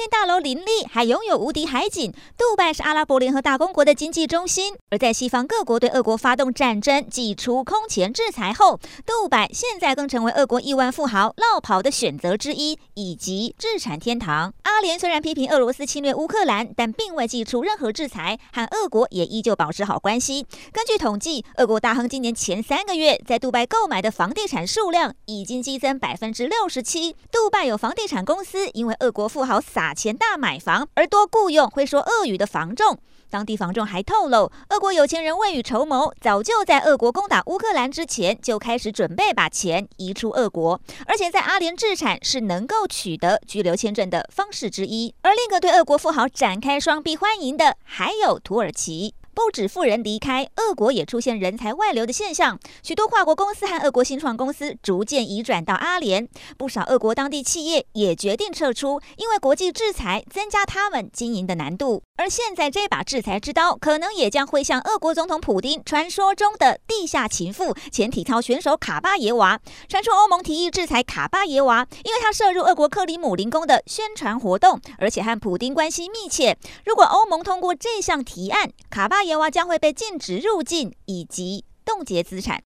天大楼林立，还拥有无敌海景。杜拜是阿拉伯联合大公国的经济中心，而在西方各国对俄国发动战争、祭出空前制裁后，杜拜现在更成为俄国亿万富豪落跑的选择之一，以及置产天堂。阿联虽然批评俄罗斯侵略乌克兰，但并未祭出任何制裁，和俄国也依旧保持好关系。根据统计，俄国大亨今年前三个月在杜拜购买的房地产数量已经激增百分之六十七。杜拜有房地产公司因为俄国富豪撒钱大买房，而多雇佣会说俄语的房仲。当地房仲还透露，俄国有钱人未雨绸缪，早就在俄国攻打乌克兰之前就开始准备把钱移出俄国，而且在阿联制产是能够取得居留签证的方式之一。而另一个对俄国富豪展开双臂欢迎的，还有土耳其。不止富人离开，俄国也出现人才外流的现象。许多跨国公司和俄国新创公司逐渐移转到阿联，不少俄国当地企业也决定撤出，因为国际制裁增加他们经营的难度。而现在这把制裁之刀，可能也将会向俄国总统普丁传说中的地下情妇前体操选手卡巴耶娃。传出欧盟提议制裁卡巴耶娃，因为他涉入俄国克里姆林宫的宣传活动，而且和普丁关系密切。如果欧盟通过这项提案，卡巴耶娃将会被禁止入境以及冻结资产。